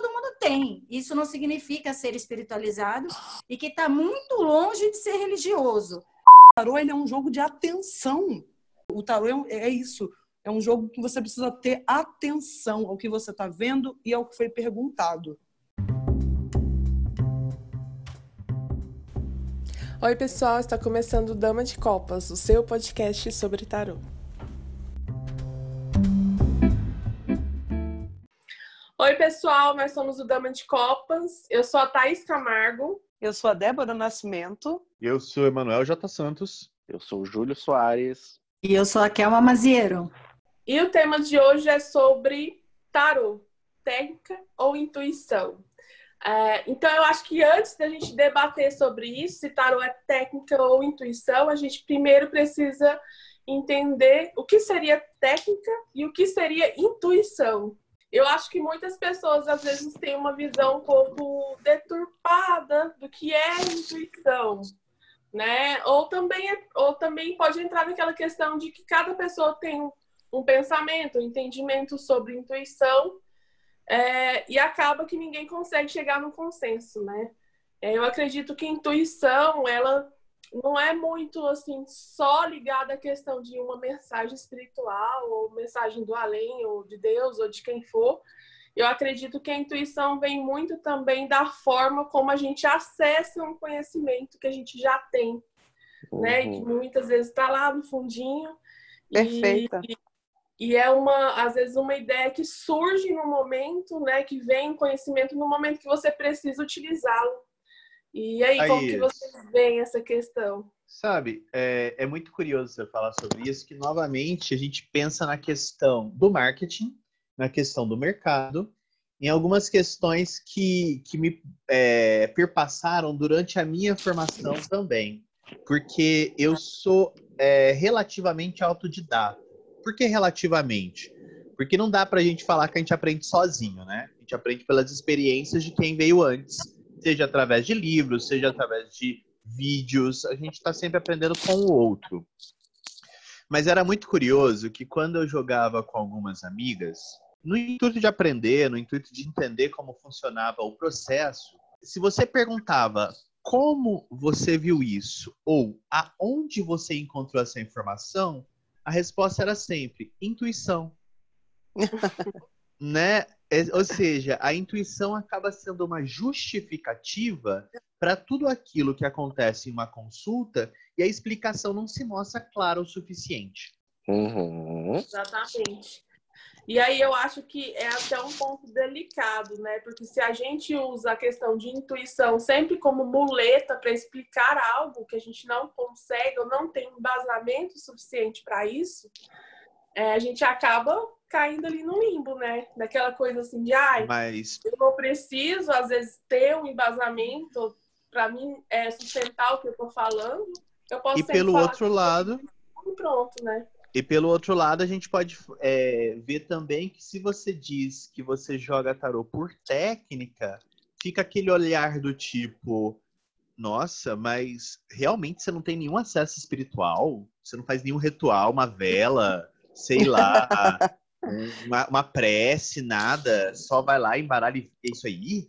todo mundo tem. Isso não significa ser espiritualizado e que está muito longe de ser religioso. O tarô ele é um jogo de atenção. O tarô é, é isso. É um jogo que você precisa ter atenção ao que você está vendo e ao que foi perguntado. Oi, pessoal, está começando Dama de Copas, o seu podcast sobre tarô. Oi, pessoal, nós somos o Dama de Copas. Eu sou a Thaís Camargo. Eu sou a Débora Nascimento. Eu sou o Emanuel J. Santos. Eu sou o Júlio Soares. E eu sou a Kelma Maziero. E o tema de hoje é sobre tarô, técnica ou intuição. É, então, eu acho que antes da gente debater sobre isso, se tarô é técnica ou intuição, a gente primeiro precisa entender o que seria técnica e o que seria intuição. Eu acho que muitas pessoas às vezes têm uma visão um pouco deturpada do que é intuição, né? Ou também, é, ou também pode entrar naquela questão de que cada pessoa tem um pensamento, um entendimento sobre intuição é, e acaba que ninguém consegue chegar num consenso, né? É, eu acredito que intuição, ela não é muito assim só ligada à questão de uma mensagem espiritual ou mensagem do além ou de Deus ou de quem for. Eu acredito que a intuição vem muito também da forma como a gente acessa um conhecimento que a gente já tem, uhum. né? E que uhum. muitas vezes está lá no fundinho. Perfeita. E, e é uma, às vezes, uma ideia que surge no momento, né? Que vem conhecimento no momento que você precisa utilizá-lo. E aí, aí, como que vocês veem essa questão? Sabe, é, é muito curioso você falar sobre isso, que novamente a gente pensa na questão do marketing, na questão do mercado, em algumas questões que, que me é, perpassaram durante a minha formação também. Porque eu sou é, relativamente autodidata. Por que relativamente? Porque não dá para a gente falar que a gente aprende sozinho, né? A gente aprende pelas experiências de quem veio antes, seja através de livros, seja através de vídeos, a gente está sempre aprendendo com o outro. Mas era muito curioso que quando eu jogava com algumas amigas, no intuito de aprender, no intuito de entender como funcionava o processo, se você perguntava como você viu isso ou aonde você encontrou essa informação, a resposta era sempre intuição. né? É, ou seja, a intuição acaba sendo uma justificativa para tudo aquilo que acontece em uma consulta e a explicação não se mostra clara o suficiente. Uhum. Exatamente. E aí eu acho que é até um ponto delicado, né? Porque se a gente usa a questão de intuição sempre como muleta para explicar algo que a gente não consegue ou não tem embasamento suficiente para isso, é, a gente acaba caindo ali no limbo, né? Daquela coisa assim de, ai, Mas... eu não preciso, às vezes, ter um embasamento para mim é, sustentar o que eu estou falando. Eu posso e pelo outro lado. Pronto, né? E pelo outro lado, a gente pode é, ver também que se você diz que você joga tarô por técnica, fica aquele olhar do tipo, nossa, mas realmente você não tem nenhum acesso espiritual? Você não faz nenhum ritual, uma vela, sei lá, uma, uma, prece, nada, só vai lá, embaralha e é isso aí?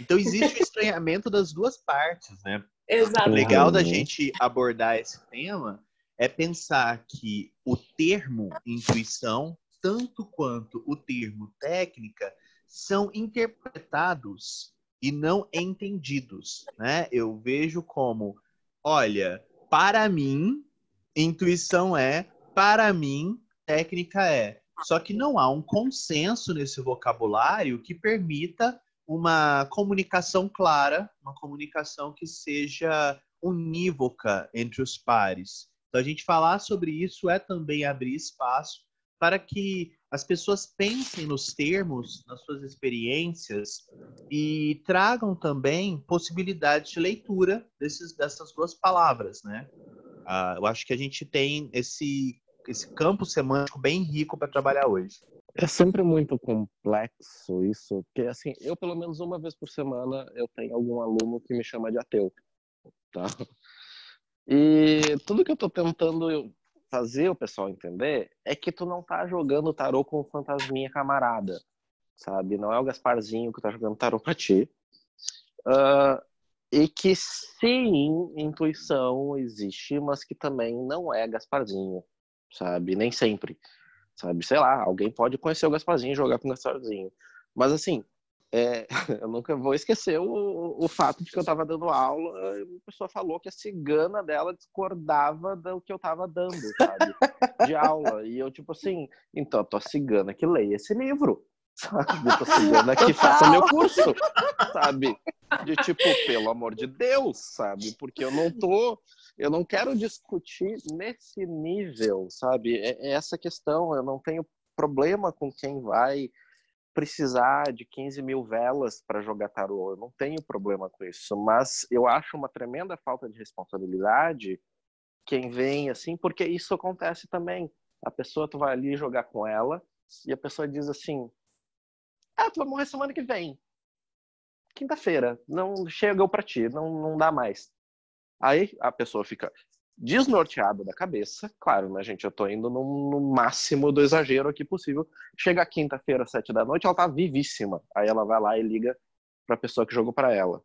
Então existe o estranhamento das duas partes, né? Exato. O legal da gente abordar esse tema é pensar que o termo intuição, tanto quanto o termo técnica, são interpretados e não entendidos, né? Eu vejo como, olha, para mim, intuição é, para mim, técnica é. Só que não há um consenso nesse vocabulário que permita uma comunicação clara, uma comunicação que seja unívoca entre os pares. Então, a gente falar sobre isso é também abrir espaço para que as pessoas pensem nos termos, nas suas experiências e tragam também possibilidades de leitura desses, dessas duas palavras, né? Ah, eu acho que a gente tem esse, esse campo semântico bem rico para trabalhar hoje. É sempre muito complexo isso, porque assim, eu pelo menos uma vez por semana eu tenho algum aluno que me chama de ateu, tá? E tudo que eu tô tentando fazer o pessoal entender é que tu não tá jogando tarô com fantasminha camarada, sabe? Não é o Gasparzinho que tá jogando tarô pra ti. Uh, e que sim, intuição existe, mas que também não é Gasparzinho, sabe? Nem sempre, sabe? Sei lá, alguém pode conhecer o Gasparzinho e jogar com o Gasparzinho. Mas assim, é, eu nunca vou esquecer o, o fato de que eu estava dando aula e uma pessoa falou que a cigana dela discordava do que eu estava dando, sabe? De aula. E eu, tipo assim, então, tô cigana que leia esse livro, sabe? Tô cigana que faça meu curso, sabe? De tipo, pelo amor de Deus, sabe? Porque eu não tô. Eu não quero discutir nesse nível, sabe? É, é essa questão. Eu não tenho problema com quem vai precisar de 15 mil velas para jogar tarô. Eu não tenho problema com isso, mas eu acho uma tremenda falta de responsabilidade quem vem assim, porque isso acontece também. A pessoa, tu vai ali jogar com ela e a pessoa diz assim: Ah, tu vai morrer semana que vem. Quinta-feira, não chegou para ti, não, não dá mais. Aí a pessoa fica, desnorteada da cabeça. Claro, né, gente? Eu tô indo no, no máximo do exagero aqui possível. Chega quinta-feira, sete da noite, ela tá vivíssima. Aí ela vai lá e liga pra pessoa que jogou para ela.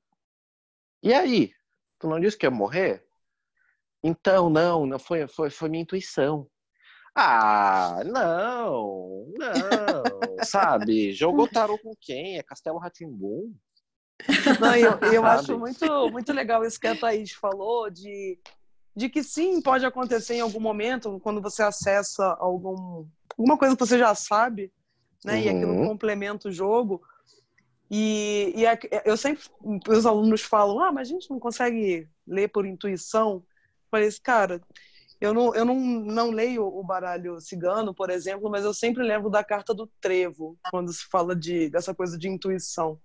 E aí? Tu não disse que ia morrer? Então, não, não foi, foi, foi minha intuição. Ah, não, não, sabe? Jogou tarô com quem? É Castelo Ratimbum? Não, eu, eu acho muito, muito legal isso que a Thaís falou de de que sim, pode acontecer em algum momento, quando você acessa algum, alguma coisa que você já sabe, né? Uhum. E aquilo complementa o jogo. E, e a, eu sempre, os alunos falam, ah, mas a gente não consegue ler por intuição. Eu falei assim, cara, eu não, eu não, não leio o baralho cigano, por exemplo, mas eu sempre lembro da carta do trevo, quando se fala de, dessa coisa de intuição.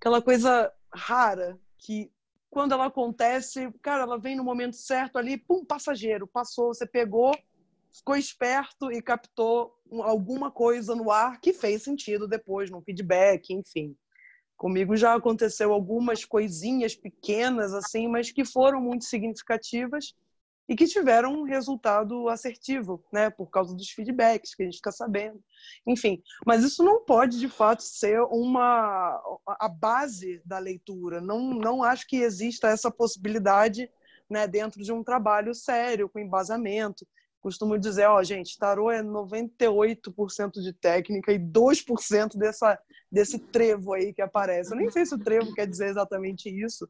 Aquela coisa rara que quando ela acontece, cara, ela vem no momento certo ali, pum, passageiro, passou, você pegou, ficou esperto e captou alguma coisa no ar que fez sentido depois, no feedback, enfim. Comigo já aconteceu algumas coisinhas pequenas, assim, mas que foram muito significativas e que tiveram um resultado assertivo, né, por causa dos feedbacks que a gente fica sabendo. Enfim, mas isso não pode de fato ser uma a base da leitura. Não não acho que exista essa possibilidade, né, dentro de um trabalho sério com embasamento. Costumo dizer, ó, gente, tarô é 98% de técnica e 2% dessa desse trevo aí que aparece. Eu nem sei se o trevo quer dizer exatamente isso,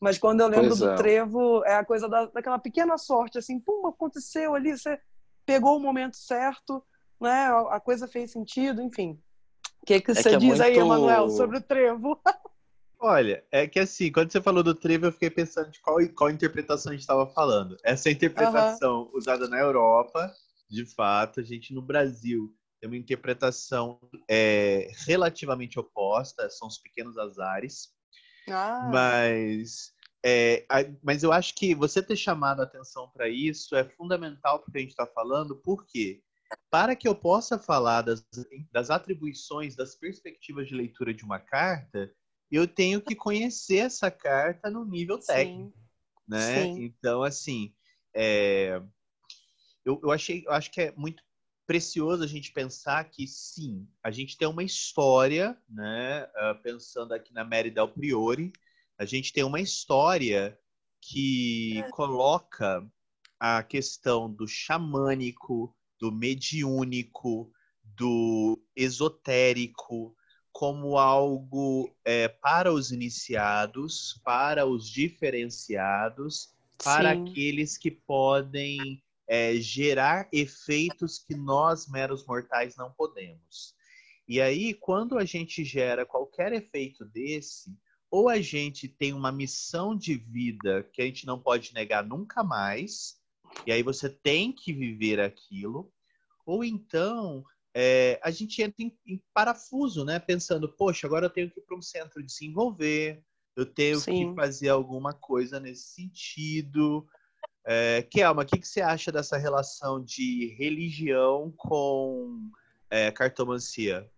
mas quando eu lembro pois do é. trevo, é a coisa da, daquela pequena sorte, assim, pum, aconteceu ali, você pegou o momento certo, né? A coisa fez sentido, enfim. O que, que é você que é diz muito... aí, Emanuel, sobre o trevo? Olha, é que assim, quando você falou do trevo, eu fiquei pensando de qual, qual interpretação a gente estava falando. Essa interpretação uhum. usada na Europa, de fato, a gente no Brasil tem uma interpretação é, relativamente oposta, são os pequenos azares. Ah. Mas, é, mas eu acho que você ter chamado a atenção para isso é fundamental porque a gente está falando, porque para que eu possa falar das, das atribuições, das perspectivas de leitura de uma carta, eu tenho que conhecer essa carta no nível técnico, Sim. né? Sim. Então, assim, é, eu, eu achei, eu acho que é muito precioso a gente pensar que sim, a gente tem uma história, né? Uh, pensando aqui na Mary Del Priori, a gente tem uma história que é. coloca a questão do xamânico, do mediúnico, do esotérico como algo é, para os iniciados, para os diferenciados, para Sim. aqueles que podem é, gerar efeitos que nós, meros mortais, não podemos. E aí, quando a gente gera qualquer efeito desse, ou a gente tem uma missão de vida que a gente não pode negar nunca mais, e aí você tem que viver aquilo, ou então é, a gente entra em, em, parafuso, né? Pensando, poxa, agora eu tenho que ir para um centro de se envolver, eu tenho Sim. que fazer alguma coisa nesse sentido, é, Kelma, o que, que você acha dessa relação de religião com é, cartomancia?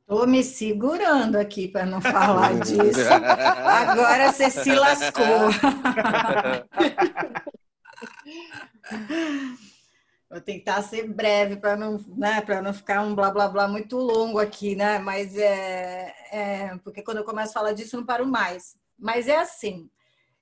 Estou me segurando aqui para não falar disso. Agora você se lascou. Vou tentar ser breve para não, né, para não ficar um blá blá blá muito longo aqui, né? Mas é, é porque quando eu começo a falar disso não paro mais. Mas é assim.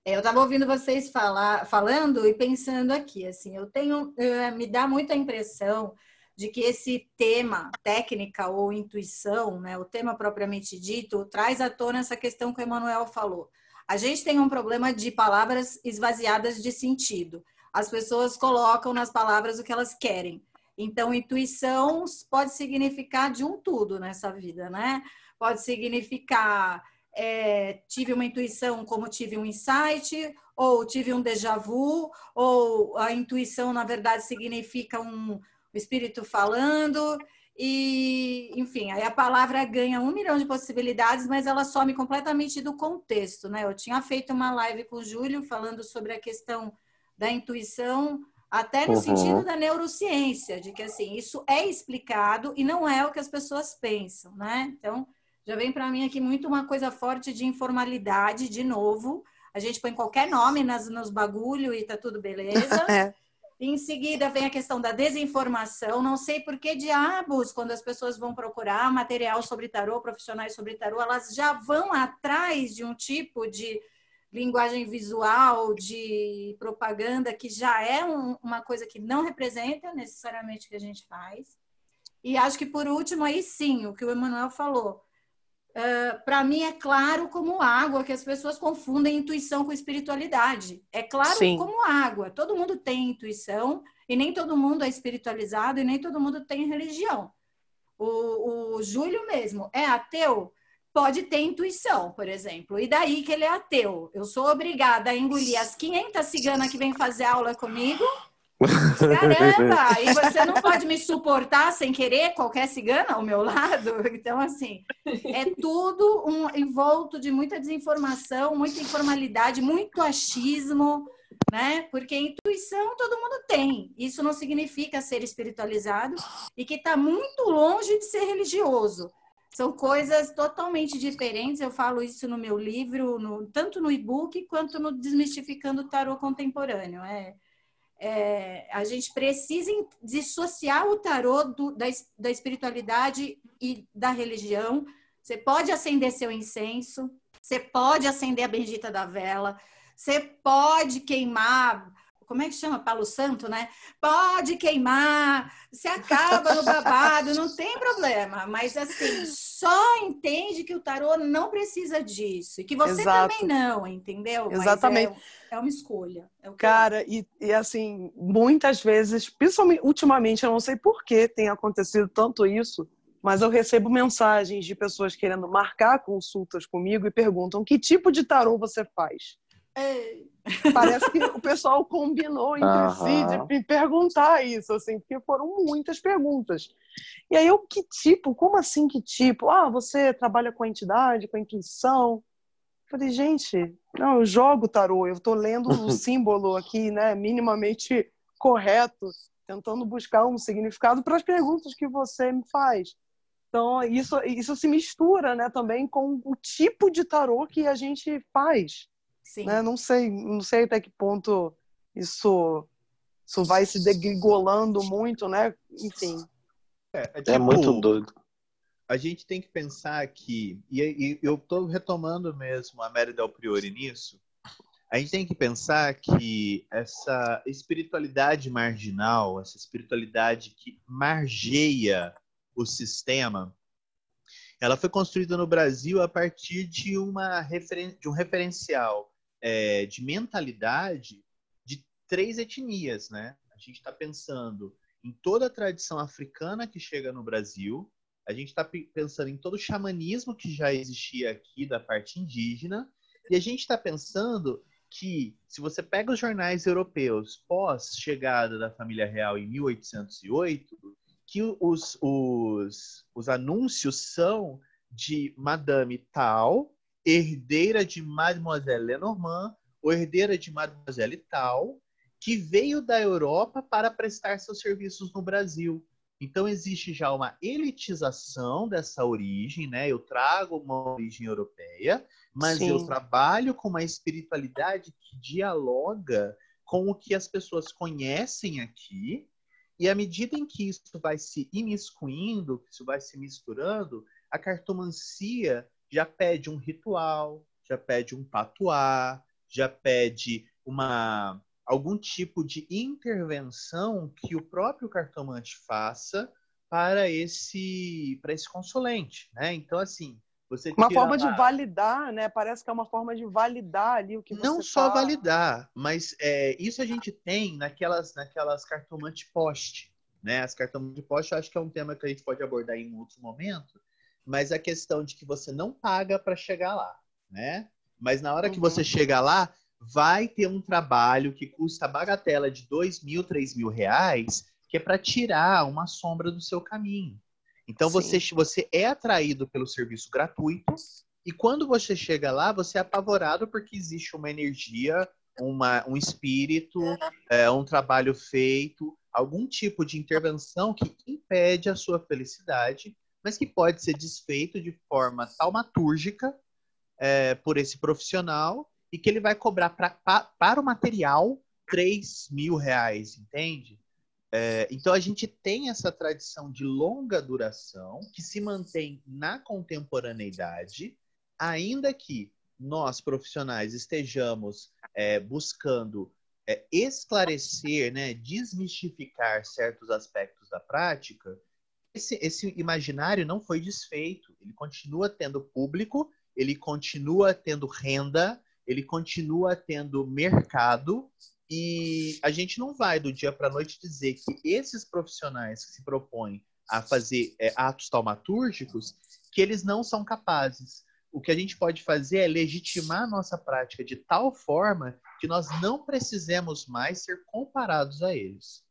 É, eu estava ouvindo vocês falar, falando e pensando aqui, assim, eu tenho, é, me dá muita impressão de que esse tema, técnica ou intuição, né, o tema propriamente dito, traz à tona essa questão que o Emanuel falou. A gente tem um problema de palavras esvaziadas de sentido. As pessoas colocam nas palavras o que elas querem. Então, intuição pode significar de um tudo nessa vida, né? Pode significar é, tive uma intuição como tive um insight, ou tive um déjà vu, ou a intuição, na verdade, significa um espírito falando, e, enfim, aí a palavra ganha um milhão de possibilidades, mas ela some completamente do contexto, né? Eu tinha feito uma live com o Júlio falando sobre a questão da intuição, até no uhum. sentido da neurociência, de que, assim, isso é explicado e não é o que as pessoas pensam, né? Então, já vem para mim aqui muito uma coisa forte de informalidade, de novo. A gente põe qualquer nome nas, nos bagulho e tá tudo beleza. é. Em seguida vem a questão da desinformação. Não sei por que diabos, quando as pessoas vão procurar material sobre tarô, profissionais sobre tarô, elas já vão atrás de um tipo de linguagem visual, de propaganda, que já é um, uma coisa que não representa necessariamente o que a gente faz. E acho que por último, aí sim, o que o Emanuel falou Uh, ah, para mim é claro como água que as pessoas confundem intuição com espiritualidade. É claro Sim. como água. Todo mundo tem intuição e nem todo mundo é espiritualizado e nem todo mundo tem religião. O, o Júlio mesmo é ateu, pode ter intuição, por exemplo. E daí que ele é ateu. Eu sou obrigada a engolir as 500 ciganas que vêm fazer aula comigo Caramba! E você não pode me suportar sem querer qualquer cigana ao meu lado? Então, assim, é tudo um envolto de muita desinformação, muita informalidade, muito achismo, né? Porque intuição todo mundo tem. Isso não significa ser espiritualizado e que está muito longe de ser religioso. São coisas totalmente diferentes. Eu falo isso no meu livro, no, tanto no e-book quanto no Desmistificando o Tarô Contemporâneo. É é, a gente precisa dissociar o tarô do, da, da espiritualidade e da religião. Você pode acender seu incenso, você pode acender a bendita da vela, você pode queimar como é que chama? Palo Santo, né? Pode queimar, se acaba no babado, não tem problema. Mas assim, só entende que o tarô não precisa disso. E que você Exato. também não, entendeu? Exatamente. É, é, uma escolha. É Cara, e, e, assim, muitas vezes, principalmente ultimamente, eu não sei por que tem acontecido tanto isso. Mas eu recebo mensagens de pessoas querendo marcar consultas comigo e perguntam que tipo de tarô você faz. Ei. Parece que o pessoal combinou entre uhum. si de me perguntar isso, assim, porque foram muitas perguntas. E aí eu, que tipo? Como assim que tipo? Ah, você trabalha com a entidade, com a intuição? Falei, gente, não, eu jogo tarô, eu estou lendo o símbolo aqui, né, minimamente correto, tentando buscar um significado para as perguntas que você me faz. Então, isso, isso se mistura, né, também com o tipo de tarô que a gente faz. Sim. Né? Não sei, não sei até que ponto isso, isso vai se degringolando muito, né? Enfim. É, é, tipo, é muito doido. A gente tem que pensar que, e, e eu estou retomando mesmo a Mary Del Priori nisso, a gente tem que pensar que essa espiritualidade marginal, essa espiritualidade que margeia o sistema, ela foi construída no Brasil a partir de, uma referen de um referencial é, de mentalidade de três etnias, né? A gente está pensando em toda a tradição africana que chega no Brasil, a gente está pensando em todo o xamanismo que já existia aqui da parte indígena, e a gente está pensando que, se você pega os jornais europeus pós-chegada da família real em 1808, que os, os, os anúncios são de Madame tal, herdeira de Mademoiselle Lenormand, ou herdeira de Mademoiselle tal, que veio da Europa para prestar seus serviços no Brasil. Então existe já uma elitização dessa origem, né? Eu trago uma origem europeia, mas Sim. eu trabalho com uma espiritualidade que dialoga com o que as pessoas conhecem aqui. E à medida em que isso vai se imiscuindo, isso vai se misturando, a cartomancia já pede um ritual, já pede um patuá, já pede uma algum tipo de intervenção que o próprio cartomante faça para esse para esse consulente, né? Então assim, você uma forma lá... de validar, né? Parece que é uma forma de validar ali o que você não só tá... validar, mas é, isso a gente tem naquelas naquelas cartomante post, né? As cartomante post, eu acho que é um tema que a gente pode abordar em um outro momento, mas a questão de que você não paga para chegar lá, né? Mas na hora uhum. que você chega lá, vai ter um trabalho que custa bagatela de dois mil, três mil reais, que é para tirar uma sombra do seu caminho. Então você, você é atraído pelo serviço gratuito e quando você chega lá, você é apavorado porque existe uma energia, uma, um espírito, é, um trabalho feito, algum tipo de intervenção que impede a sua felicidade, mas que pode ser desfeito de forma taumatúrgica é, por esse profissional e que ele vai cobrar pra, pra, para o material 3 mil reais, entende? É, então a gente tem essa tradição de longa duração que se mantém na contemporaneidade, ainda que nós profissionais estejamos é, buscando é, esclarecer, né, desmistificar certos aspectos da prática, esse, esse imaginário não foi desfeito. Ele continua tendo público, ele continua tendo renda, ele continua tendo mercado e a gente não vai do dia para a noite dizer que esses profissionais que se propõem a fazer é, atos taumatúrgicos, que eles não são capazes. O que a gente pode fazer é legitimar a nossa prática de tal forma que nós não precisemos mais ser comparados a eles.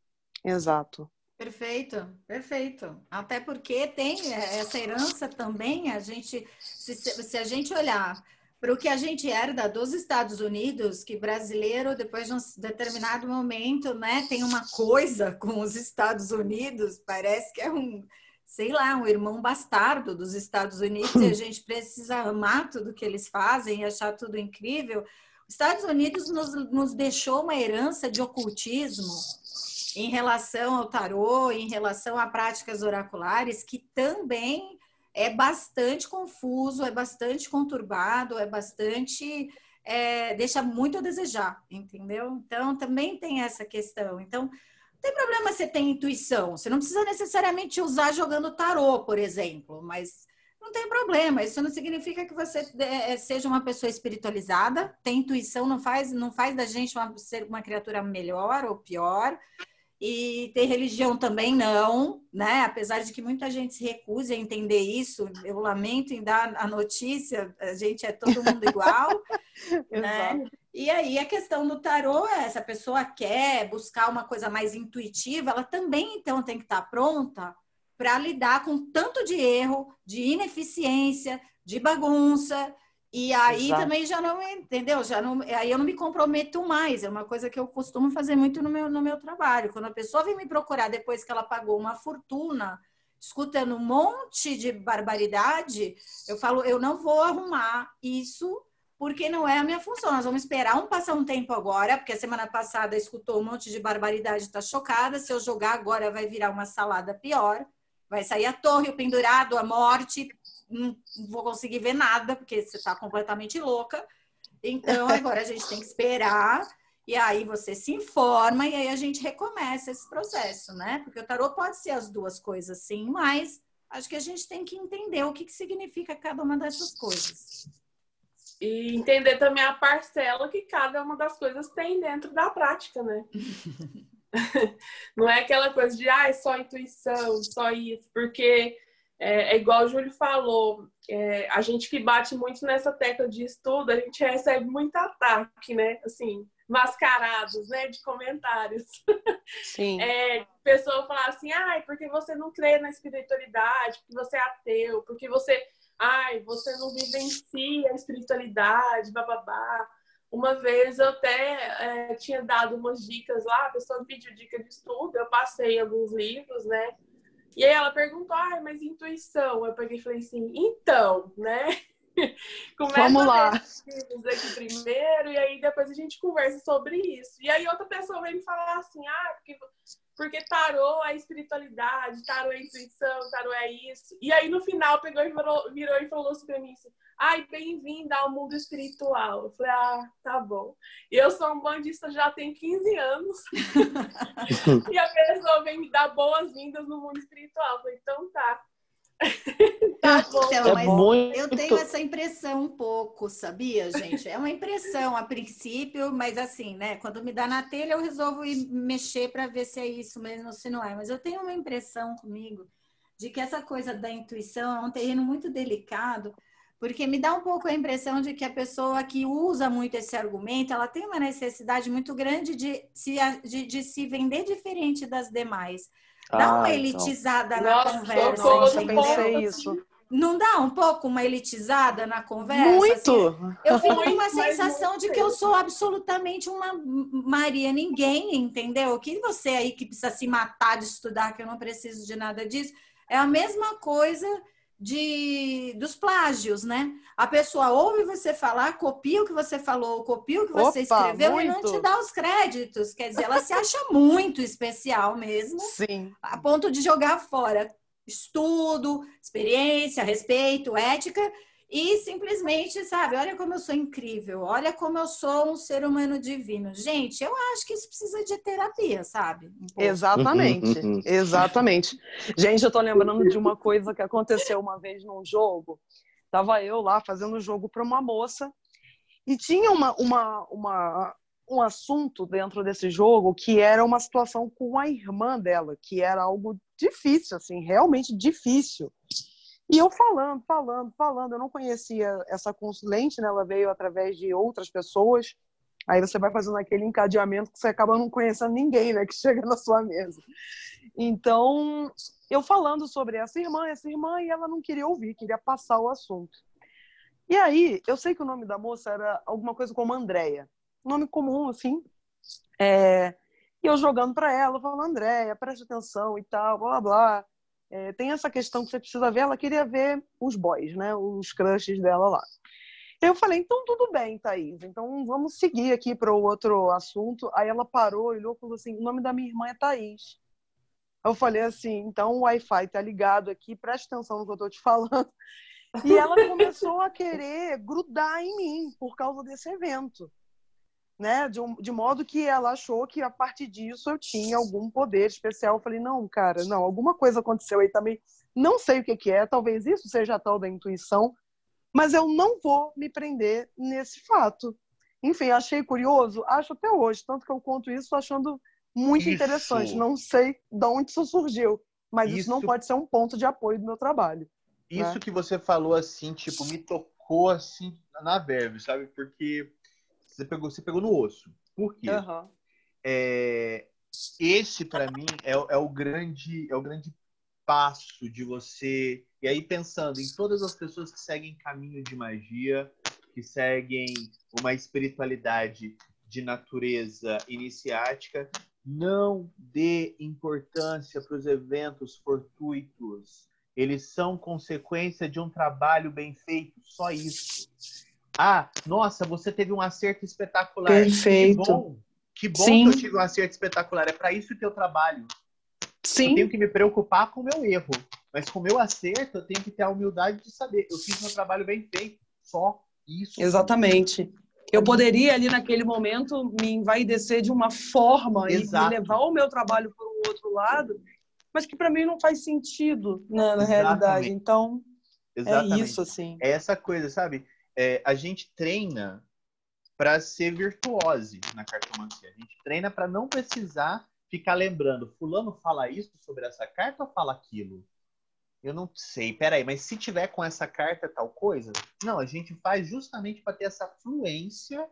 Exato. Perfeito, perfeito. Até porque tem essa herança também, a gente, se, se a gente olhar para o que a gente herda dos Estados Unidos, que brasileiro, depois de um determinado momento, né, tem uma coisa com os Estados Unidos, parece que é um, sei lá, um irmão bastardo dos Estados Unidos e a gente precisa amar tudo que eles fazem e achar tudo incrível. Os Estados Unidos nos, nos deixou uma herança de ocultismo em relação ao tarô, em relação a práticas oraculares, que também é bastante confuso, é bastante conturbado, é bastante. É, deixa muito a desejar, entendeu? Então, também tem essa questão. Então, não tem problema você ter intuição, você não precisa necessariamente usar jogando tarô, por exemplo, mas não tem problema. Isso não significa que você é, seja uma pessoa espiritualizada. Ter intuição não faz, não faz da gente uma, ser uma criatura melhor ou pior. E ter religião também não, né? Apesar de que muita gente se recuse a entender isso, eu lamento em dar a notícia, a gente é todo mundo igual, né? E aí a questão do tarô é, se a pessoa quer buscar uma coisa mais intuitiva, ela também então tem que estar pronta para lidar com tanto de erro, de ineficiência, de bagunça, e aí Exato. também já não, entendeu? Já não, aí eu não me comprometo mais. É uma coisa que eu costumo fazer muito no meu, no meu trabalho. Quando a pessoa vem me procurar depois que ela pagou uma fortuna, escutando um monte de barbaridade, eu falo, eu não vou arrumar isso porque não é a minha função. Nós vamos esperar um passar um tempo agora, porque a semana passada escutou um monte de barbaridade, está chocada. Se eu jogar agora, vai virar uma salada pior. Vai sair a torre, o pendurado, a morte, não vou conseguir ver nada, porque você está completamente louca. Então, agora a gente tem que esperar. E aí você se informa e aí a gente recomeça esse processo, né? Porque o tarô pode ser as duas coisas, sim, mas acho que a gente tem que entender o que, que significa cada uma dessas coisas. E entender também a parcela que cada uma das coisas tem dentro da prática, né? Não é aquela coisa de, ah, é só intuição, só isso, porque é, é igual o Júlio falou, é, a gente que bate muito nessa tecla de estudo, a gente recebe muito ataque, né? Assim, mascarados, né? De comentários. Sim. É, pessoa falar assim, ai, porque você não crê na espiritualidade, porque você é ateu, porque você, ai, você não vivencia a espiritualidade, bababá. Uma vez eu até é, tinha dado umas dicas lá, a pessoa pediu dica de estudo, eu passei alguns livros, né? E aí ela perguntou, ah, mas intuição? Eu peguei e falei assim, então, né? Começa Vamos lá. aqui primeiro, e aí depois a gente conversa sobre isso. E aí outra pessoa vem me falar assim, ah, porque porque tarô é espiritualidade, tarô é intuição, tarô é isso. E aí no final pegou e virou, virou e falou assim pra mim assim, ai, bem-vinda ao mundo espiritual. Eu falei, ah, tá bom. Eu sou um bandista já tem 15 anos. e a pessoa vem me dar boas-vindas no mundo espiritual. Eu falei, então tá. tá bom. Então, é mas muito... eu tenho essa impressão um pouco, sabia, gente? É uma impressão a princípio, mas assim, né? Quando me dá na telha, eu resolvo ir mexer para ver se é isso mesmo ou se não é. Mas eu tenho uma impressão comigo de que essa coisa da intuição é um terreno muito delicado, porque me dá um pouco a impressão de que a pessoa que usa muito esse argumento, ela tem uma necessidade muito grande de se, de, de se vender diferente das demais. Dá ah, uma então. elitizada então. na Nossa, conversa. Eu pensei isso. Não dá um pouco uma elitizada na conversa? Muito! Assim? Eu fico com uma sensação de que eu sou absolutamente uma Maria ninguém, entendeu? Que você aí que precisa se matar de estudar, que eu não preciso de nada disso. É a mesma coisa de dos plágios, né? A pessoa ouve você falar, copia o que você falou, copia o que você Opa, escreveu muito. e não te dá os créditos. Quer dizer, ela se acha muito especial mesmo. Sim. A ponto de jogar fora estudo, experiência, respeito, ética e simplesmente, sabe, olha como eu sou incrível, olha como eu sou um ser humano divino. Gente, eu acho que isso precisa de terapia, sabe? Um exatamente, exatamente. Gente, eu tô lembrando de uma coisa que aconteceu uma vez num jogo. Tava eu lá fazendo jogo para uma moça e tinha uma, uma, uma, um assunto dentro desse jogo que era uma situação com a irmã dela, que era algo difícil, assim, realmente difícil. E eu falando, falando, falando, eu não conhecia essa consulente, né? Ela veio através de outras pessoas. Aí você vai fazendo aquele encadeamento que você acaba não conhecendo ninguém, né? Que chega na sua mesa. Então, eu falando sobre essa irmã, essa irmã, e ela não queria ouvir, queria passar o assunto. E aí, eu sei que o nome da moça era alguma coisa como Andréia. Nome comum, assim. É... E eu jogando para ela, falando, Andréia, preste atenção e tal, blá, blá. É, tem essa questão que você precisa ver. Ela queria ver os boys, né? Os crushes dela lá. Eu falei, então tudo bem, Thaís. Então vamos seguir aqui para o outro assunto. Aí ela parou, olhou e falou assim: o nome da minha irmã é Thaís. Eu falei assim: então o Wi-Fi tá ligado aqui, preste atenção no que eu tô te falando. E ela começou a querer grudar em mim por causa desse evento né? De, um, de modo que ela achou que a partir disso eu tinha algum poder especial. Eu falei, não, cara, não, alguma coisa aconteceu aí também. Não sei o que, que é, talvez isso seja a tal da intuição, mas eu não vou me prender nesse fato. Enfim, achei curioso, acho até hoje, tanto que eu conto isso achando muito isso. interessante. Não sei de onde isso surgiu, mas isso, isso não pode ser um ponto de apoio do meu trabalho. Isso né? que você falou assim, tipo, me tocou assim na verve, sabe? Porque você pegou, você pegou no osso. Por quê? Uhum. É, esse, para mim, é, é, o grande, é o grande passo de você. E aí, pensando em todas as pessoas que seguem caminho de magia, que seguem uma espiritualidade de natureza iniciática, não dê importância para os eventos fortuitos. Eles são consequência de um trabalho bem feito, só isso. Ah, nossa, você teve um acerto espetacular. Perfeito. Que bom, que, bom que eu tive um acerto espetacular. É para isso que eu trabalho. Sim. Eu tenho que me preocupar com o meu erro. Mas com o meu acerto, eu tenho que ter a humildade de saber. Eu fiz meu trabalho bem feito. Só isso. Exatamente. Eu poderia ali naquele momento me envaidecer de uma forma Exato. e levar o meu trabalho para um outro lado, mas que para mim não faz sentido né, na realidade. Então, é Exatamente. é isso assim. É essa coisa, sabe? É, a gente treina para ser virtuose na cartomancia. A gente treina para não precisar ficar lembrando, fulano fala isso sobre essa carta ou fala aquilo? Eu não sei, peraí, mas se tiver com essa carta tal coisa? Não, a gente faz justamente para ter essa fluência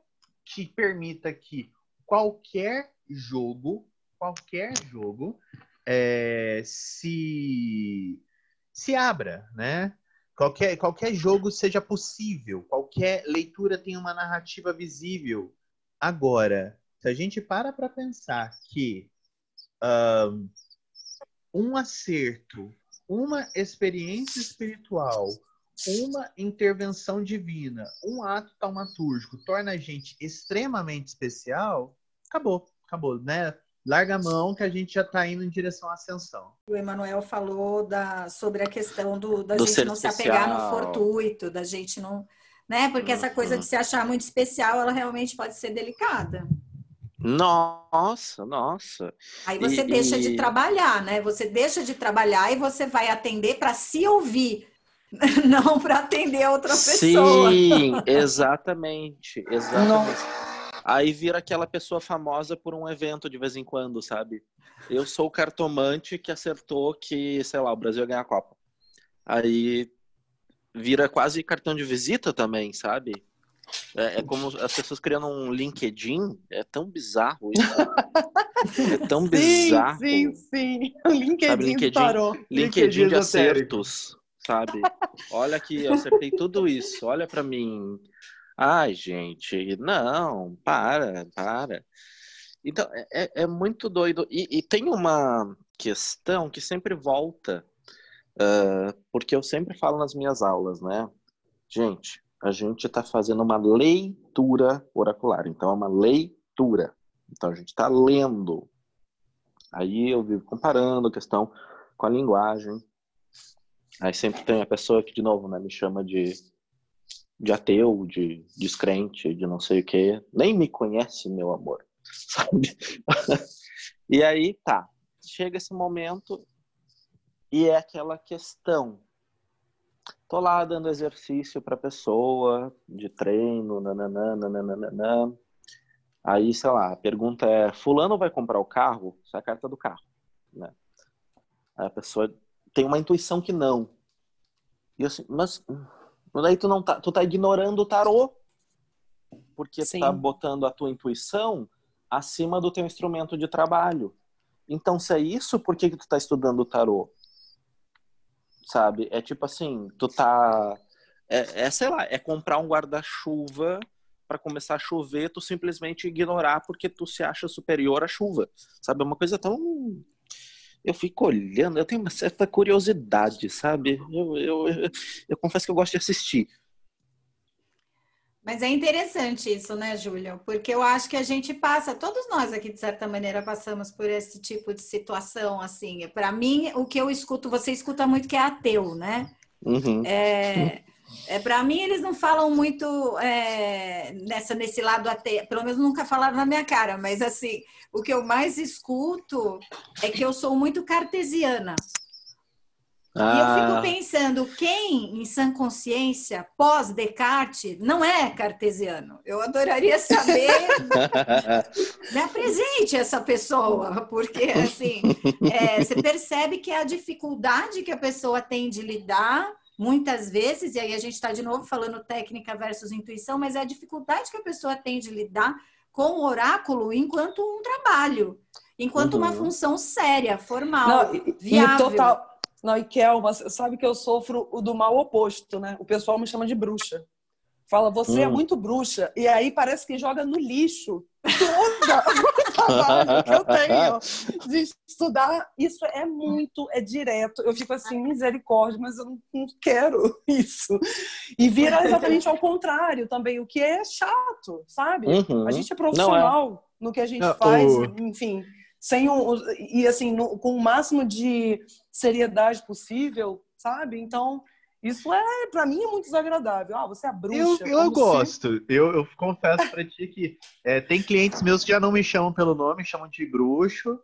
que permita que qualquer jogo, qualquer jogo, é, se, se abra, né? Qualquer, qualquer jogo seja possível, qualquer leitura tenha uma narrativa visível. Agora, se a gente para para pensar que um, um acerto, uma experiência espiritual, uma intervenção divina, um ato taumatúrgico torna a gente extremamente especial, acabou, acabou, né? Larga a mão que a gente já está indo em direção à ascensão. O Emanuel falou da, sobre a questão do, da Do gente não se apegar no fortuito, da gente não. Né? Porque essa coisa Uhum. de se achar muito especial, ela realmente pode ser delicada. Nossa, nossa. Aí você E- deixa de e- trabalhar, né? Você deixa de trabalhar e você vai atender para se ouvir, não para atender a outra pessoa. Sim, exatamente, exatamente. Aí vira aquela pessoa famosa por um evento de vez em quando, sabe? Eu sou o cartomante que acertou que, sei lá, o Brasil ia ganhar a Copa. Aí vira quase cartão de visita também, sabe? É, é como as pessoas criando um LinkedIn. É tão bizarro isso. É tão bizarro. Sim, sim, sim. O LinkedIn, Sabe, LinkedIn? parou. LinkedIn LinkedIn de acertos, sabe? Olha aqui, eu acertei tudo isso. Olha pra mim. Ai, gente, não, para, para. Então, é, é- é muito doido. E, e tem uma questão que sempre volta, ah, porque eu sempre falo nas minhas aulas, né? Gente, a gente está fazendo uma leitura oracular, então é uma leitura. Então a gente está lendo. Aí eu vivo comparando a questão com a linguagem. Aí sempre tem a pessoa que, de novo, né, me chama de, de ateu, de descrente, de não sei o quê. Nem me conhece, meu amor, sabe? e aí, tá. Chega esse momento e é aquela questão. Tô lá dando exercício pra pessoa, de treino, nananã, nananã. Aí, sei lá, a pergunta é: Fulano vai comprar o carro? Isso é a carta do carro, né? A pessoa tem uma intuição que não. E eu assim, mas mas daí tu não tá, tu tá ignorando o tarô. Porque tu Sim. tá botando a tua intuição acima do teu instrumento de trabalho. Então, se é isso, por que que tu tá estudando o tarô? Sabe? É tipo assim, tu tá é, é sei lá, é comprar um guarda-chuva para começar a chover, tu simplesmente ignorar porque tu se acha superior à chuva. Sabe? É uma coisa tão eu fico olhando, eu tenho uma certa curiosidade, sabe? Eu, eu, eu, eu confesso que eu gosto de assistir. Mas é interessante isso, né, Júlia? Porque eu acho que a gente passa, todos nós aqui, de certa maneira, passamos por esse tipo de situação, assim. Para mim, o que eu escuto, você escuta muito que é ateu, né? Uhum. É, é, para mim, eles não falam muito é, nessa, nesse lado ateu, pelo menos nunca falaram na minha cara, mas assim, o que eu mais escuto é que eu sou muito cartesiana. E eu Ah, fico pensando, quem em sã consciência, pós-Descartes, não é cartesiano? Eu adoraria saber, me apresente essa pessoa, porque assim, é, você percebe que é a dificuldade que a pessoa tem de lidar, muitas vezes, e aí a gente está de novo falando técnica versus intuição, mas é a dificuldade que a pessoa tem de lidar com o oráculo enquanto um trabalho, enquanto uma Uhum. função séria, formal, Não, e, e viável. total. Não, e Kelma, você sabe que eu sofro o do mal oposto, né? O pessoal me chama de bruxa. Fala, você é Hum. muito bruxa. E aí parece que joga no lixo toda o trabalho que eu tenho de estudar. Isso é muito, é direto. Eu fico assim, misericórdia, mas eu não, não quero isso. E vira exatamente ao contrário também, o que é chato, sabe? Uhum. A gente é é. profissional no que a gente Não, faz, o- enfim, sem um, e assim, no- com o máximo de seriedade possível, sabe? Então, isso é, pra mim, é muito desagradável. Ah, você é Eu, bruxa. eu se- gosto. Eu, eu confesso pra ti que é, tem clientes meus que já não me chamam pelo nome, chamam de bruxo.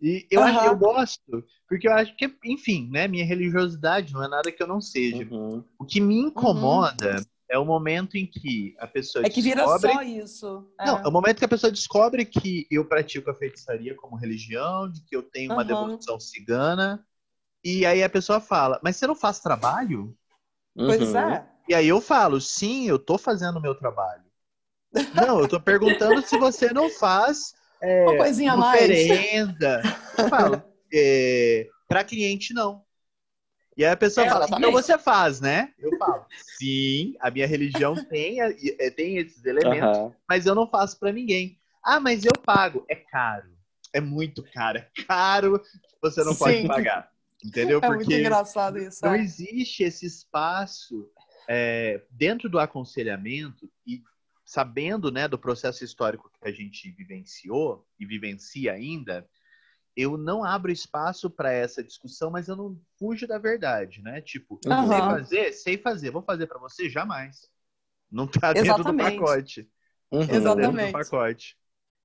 E eu, acho- Aham. eu gosto, porque eu acho que, enfim, né, minha religiosidade não é nada que eu não seja. Uhum. O que me incomoda é o momento em que a pessoa É que vira descobre... só isso. É. Não, é o momento que a pessoa descobre que eu pratico a feitiçaria como religião, de que eu tenho uma devoção cigana, e aí a pessoa fala, mas você não faz trabalho? Pois Uhum. é. E aí eu falo, sim, eu tô fazendo o meu trabalho. Não, eu tô perguntando se você não faz é, Uma coisinha a mais. Eu falo, é, pra cliente não. E aí a pessoa É, fala, então você faz, né? Eu falo, sim, a minha religião tem, é, tem esses elementos, Aham. mas eu não faço pra ninguém. Ah, mas eu pago. É caro. É muito caro. É caro, você não pode Sim. pagar. Entendeu? É muito engraçado isso. não é. existe esse espaço é, dentro do aconselhamento e sabendo né, do processo histórico que a gente vivenciou e vivencia ainda, eu não abro espaço para essa discussão, mas eu não fujo da verdade, né? Tipo, uhum. sei fazer, sei fazer, vou fazer para você jamais. Não tá dentro Exatamente. do pacote. Uhum. Exatamente. do pacote.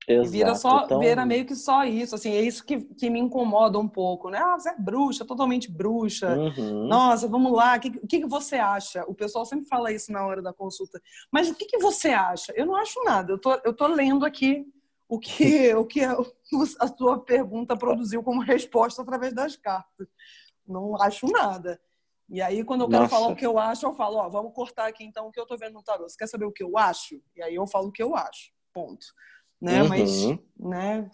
Exato, vira só, então... vira meio que só isso, assim, é isso que, que me incomoda um pouco, né? Ah, você é bruxa, totalmente bruxa. Uhum. Nossa, vamos lá, o que, que, que você acha? O pessoal sempre fala isso na hora da consulta. Mas o que, que você acha? Eu não acho nada, eu tô, eu tô lendo aqui o que, o que a sua pergunta produziu como resposta através das cartas. Não acho nada. E aí, quando eu quero Nossa. falar o que eu acho, eu falo, ó, vamos cortar aqui então o que eu tô vendo no tarô. Você quer saber o que eu acho? E aí eu falo o que eu acho. Ponto né? Uhum. Mas, né?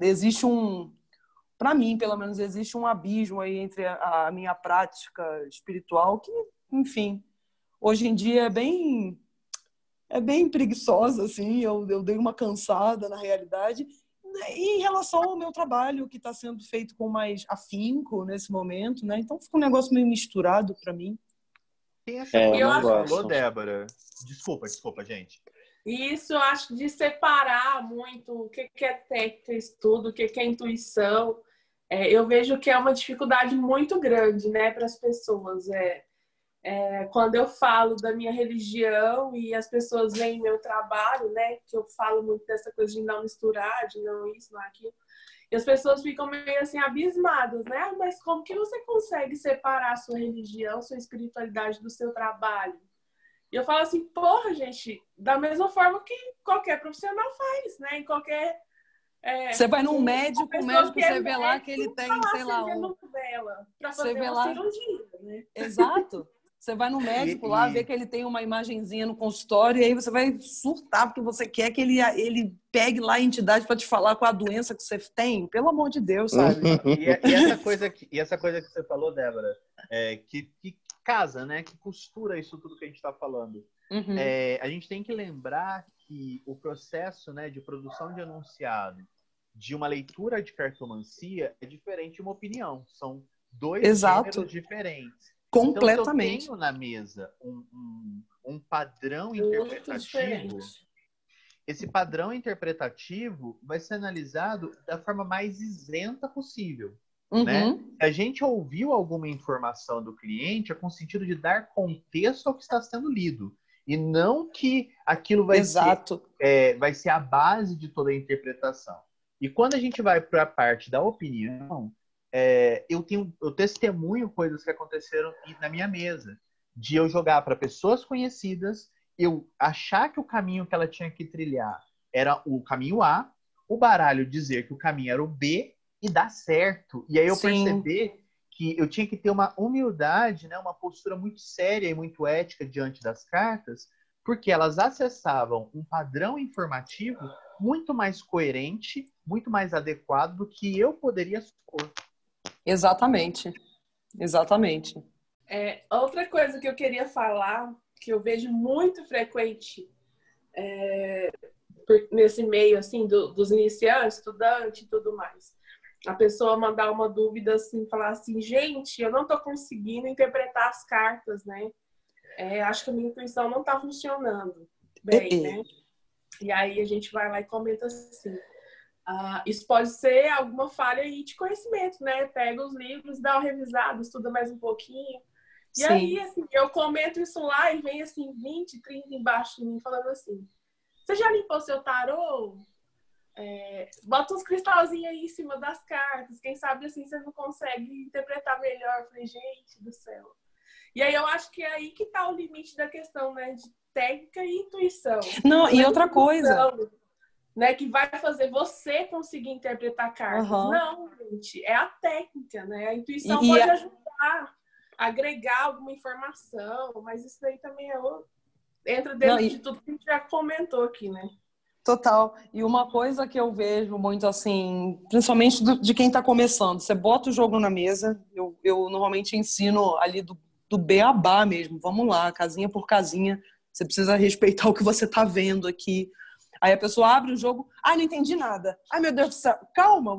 Existe um, para mim, pelo menos, existe um abismo aí entre a, a, minha prática espiritual que, enfim, hoje em dia é bem é bem preguiçosa, assim. Eu, eu dei uma cansada na realidade. E em relação ao meu trabalho, que está sendo feito com mais afinco nesse momento, né? Então fica um negócio meio misturado para mim. Quem é, é eu falou, Débora? Desculpa, desculpa, gente. E isso eu acho de separar muito o que é técnica, estudo, o que é intuição. É, eu vejo que é uma dificuldade muito grande né, para as pessoas. É, é, quando eu falo da minha religião e as pessoas veem meu trabalho, né, que eu falo muito dessa coisa de não misturar, de não isso, não aquilo, e as pessoas ficam meio assim abismadas, né? Ah, mas como que você consegue separar a sua religião, sua espiritualidade do seu trabalho? E eu falo assim, porra, gente, da mesma forma que qualquer profissional faz, né? Em qualquer. É, você vai num médico, o médico você vê lá que ele tem, sei lá, um... novela para fazer uma lá... cirurgia, né? Exato. Você vai no médico e, lá, e... vê que ele tem uma imagenzinha no consultório e aí você vai surtar porque você quer que ele, ele pegue lá a entidade para te falar qual a doença que você tem. Pelo amor de Deus, sabe? e, e, essa coisa que, e essa coisa que você falou, Débora, é, que, que casa, né? Que costura isso tudo que a gente está falando. Uhum. É, a gente tem que lembrar que o processo né, de produção de enunciado de uma leitura de cartomancia é diferente de uma opinião. São dois Exato. diferentes. Completamente. Então, se eu tenho na mesa um, um, um padrão interpretativo, esse padrão interpretativo vai ser analisado da forma mais isenta possível. Né? Uhum. Né? Se a gente ouviu alguma informação do cliente, é com o sentido de dar contexto ao que está sendo lido. E não que aquilo vai, Exato. Ser, é, vai ser a base de toda a interpretação. E quando a gente vai para a parte da opinião, é, eu tenho, eu testemunho coisas que aconteceram na minha mesa, de eu jogar para pessoas conhecidas, eu achar que o caminho que ela tinha que trilhar era o caminho A, o baralho dizer que o caminho era o B e dar certo. E aí eu Sim. perceber que eu tinha que ter uma humildade, né, uma postura muito séria e muito ética diante das cartas, porque elas acessavam um padrão informativo muito mais coerente, muito mais adequado do que eu poderia supor. Exatamente. Exatamente. É, outra coisa que eu queria falar, que eu vejo muito frequente é, nesse meio assim do, dos iniciantes, estudante e tudo mais, a pessoa mandar uma dúvida assim, falar assim, gente, eu não estou conseguindo interpretar as cartas, né? É, acho que a minha intuição não está funcionando bem, né? E aí a gente vai lá e comenta assim. Ah, isso pode ser alguma falha aí de conhecimento, né? Pega os livros, dá uma revisada, estuda mais um pouquinho. E Sim. aí, assim, eu comento isso lá e vem assim, 20, 30 embaixo de mim, falando assim: Você já limpou seu tarô? É, bota uns cristalzinhos aí em cima das cartas. Quem sabe assim você não consegue interpretar melhor. Eu falei, gente do céu. E aí eu acho que é aí que tá o limite da questão, né? De técnica e intuição. Não, e outra coisa. Né, que vai fazer você conseguir interpretar cartas. Uhum. Não, gente, é a técnica, né? A intuição e, pode e a... ajudar, agregar alguma informação, mas isso daí também é outro. entra dentro Não, e... de tudo que a gente já comentou aqui, né? Total. E uma coisa que eu vejo muito assim, principalmente do, de quem está começando, você bota o jogo na mesa, eu, eu normalmente ensino ali do, do beabá mesmo, vamos lá, casinha por casinha, você precisa respeitar o que você está vendo aqui. Aí a pessoa abre o jogo, ah, não entendi nada. Ai, meu Deus do céu, calma,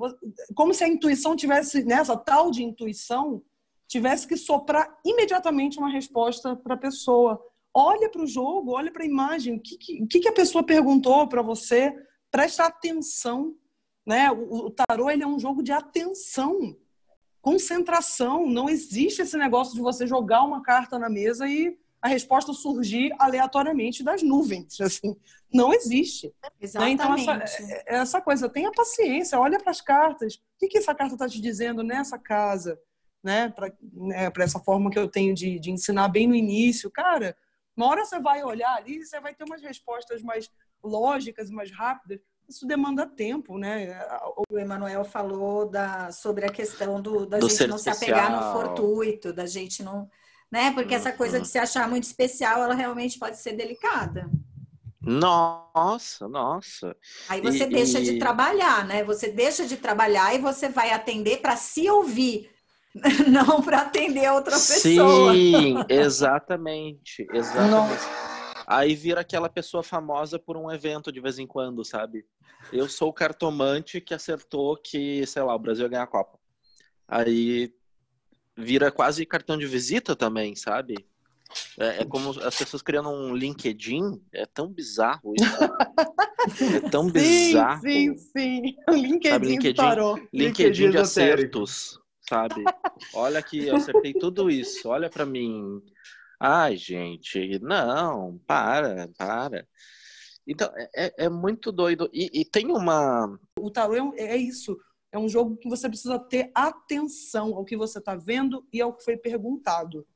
como se a intuição tivesse, nessa tal de intuição, tivesse que soprar imediatamente uma resposta para a pessoa. Olha para o jogo, olha para a imagem, o que, que, que a pessoa perguntou para você, presta atenção. Né? O, o tarô ele é um jogo de atenção, concentração. Não existe esse negócio de você jogar uma carta na mesa e a resposta surgir aleatoriamente das nuvens. Assim, não existe. Exatamente. Né? Então, essa, é, é essa coisa, tenha paciência, olha para as cartas. O que, que essa carta está te dizendo nessa casa? Né? Para né, essa forma que eu tenho de, de ensinar bem no início. Cara, uma hora você vai olhar ali e você vai ter umas respostas mais lógicas, mais rápidas. Isso demanda tempo, né? O Emanuel falou da, sobre a questão do, da do gente não especial. se apegar no fortuito, da gente não né? Porque essa coisa de uhum. se achar muito especial, ela realmente pode ser delicada. Nossa, nossa. Aí você e, deixa e... de trabalhar, né? Você deixa de trabalhar e você vai atender para se ouvir, não para atender outra pessoa. Sim, exatamente, exatamente. Aí vira aquela pessoa famosa por um evento de vez em quando, sabe? Eu sou o cartomante que acertou que, sei lá, o Brasil ia ganhar a Copa. Aí vira quase cartão de visita também, sabe? É, é, como as pessoas criando um LinkedIn. É tão bizarro isso. é tão bizarro. Sim, sim, sim. LinkedIn, sabe, LinkedIn, parou. LinkedIn, LinkedIn de acertos, sabe? Olha aqui, eu acertei tudo isso. Olha para mim. Ai, gente, não, para, para. Então, é, é, é muito doido. E, e, tem uma. O tarô é, é isso é um jogo que você precisa ter atenção ao que você está vendo e ao que foi perguntado,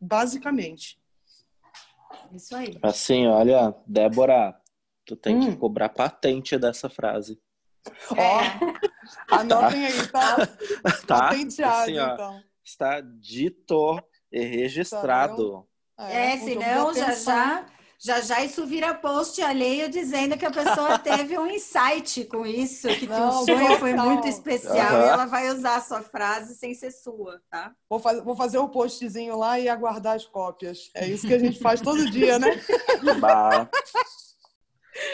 basicamente. Isso aí. Assim, olha, Débora, tu tem hum. que cobrar patente dessa frase. Ó, oh, anotem aí, tá? tá? Patenteado, assim, ó, então. Está dito e registrado. É, é senão já já já já isso vira post alheio dizendo que a pessoa teve um insight com isso, que, não, o sonho foi muito especial uhum. e ela vai usar a sua frase sem ser sua, tá? Vou, faz, vou fazer o um postzinho lá e aguardar as cópias. É isso que a gente faz todo dia, né? Bah.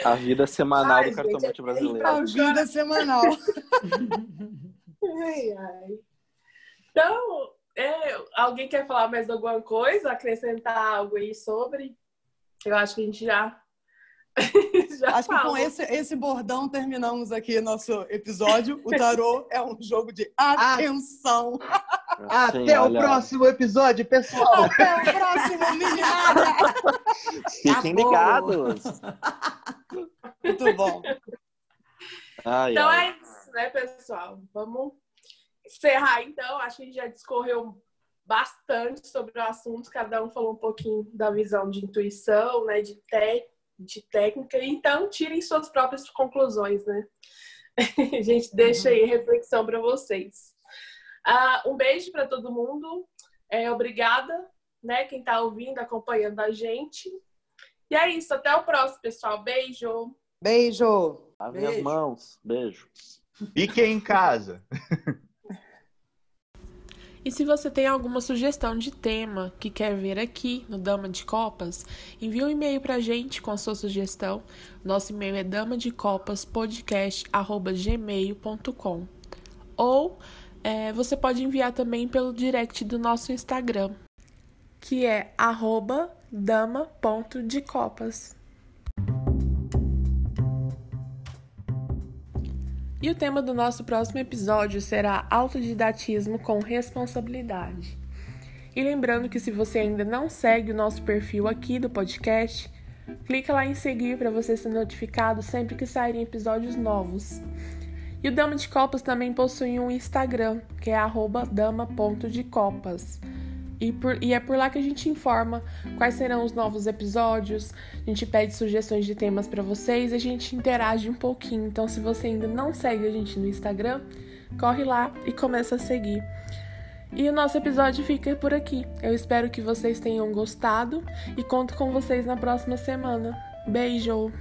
A vida semanal ai, do cartomante é brasileiro. A vida semanal. ai, ai. Então, é, alguém quer falar mais alguma coisa? Acrescentar algo aí sobre? Eu acho que a gente já. já acho que com esse, esse bordão terminamos aqui nosso episódio. O tarô é um jogo de atenção. Até o próximo episódio, pessoal. Até o próximo, meninada. Fiquem ligados. Muito bom. Ai, então ai. é isso, né, pessoal? Vamos encerrar, então. Acho que a gente já discorreu bastante sobre o assunto, cada um falou um pouquinho da visão de intuição, né, de, te, de técnica, então tirem suas próprias conclusões, né? a gente deixa aí reflexão para vocês. Uh, um beijo para todo mundo, é, obrigada, né, quem está ouvindo, acompanhando a gente. E é isso, até o próximo, pessoal. Beijo! Beijo! Lave as mãos. Beijo. Fiquem em casa. E se você tem alguma sugestão de tema que quer ver aqui no Dama de Copas, envie um e-mail para a gente com a sua sugestão. Nosso e-mail é damadecopaspodcast.gmail.com Ou é, você pode enviar também pelo direct do nosso Instagram, que é dama.decopas. E o tema do nosso próximo episódio será autodidatismo com responsabilidade. E lembrando que se você ainda não segue o nosso perfil aqui do podcast, clica lá em seguir para você ser notificado sempre que saírem episódios novos. E o Dama de Copas também possui um Instagram, que é dama.decopas. E, por, e é por lá que a gente informa quais serão os novos episódios, a gente pede sugestões de temas para vocês, a gente interage um pouquinho. Então, se você ainda não segue a gente no Instagram, corre lá e começa a seguir. E o nosso episódio fica por aqui. Eu espero que vocês tenham gostado e conto com vocês na próxima semana. Beijo!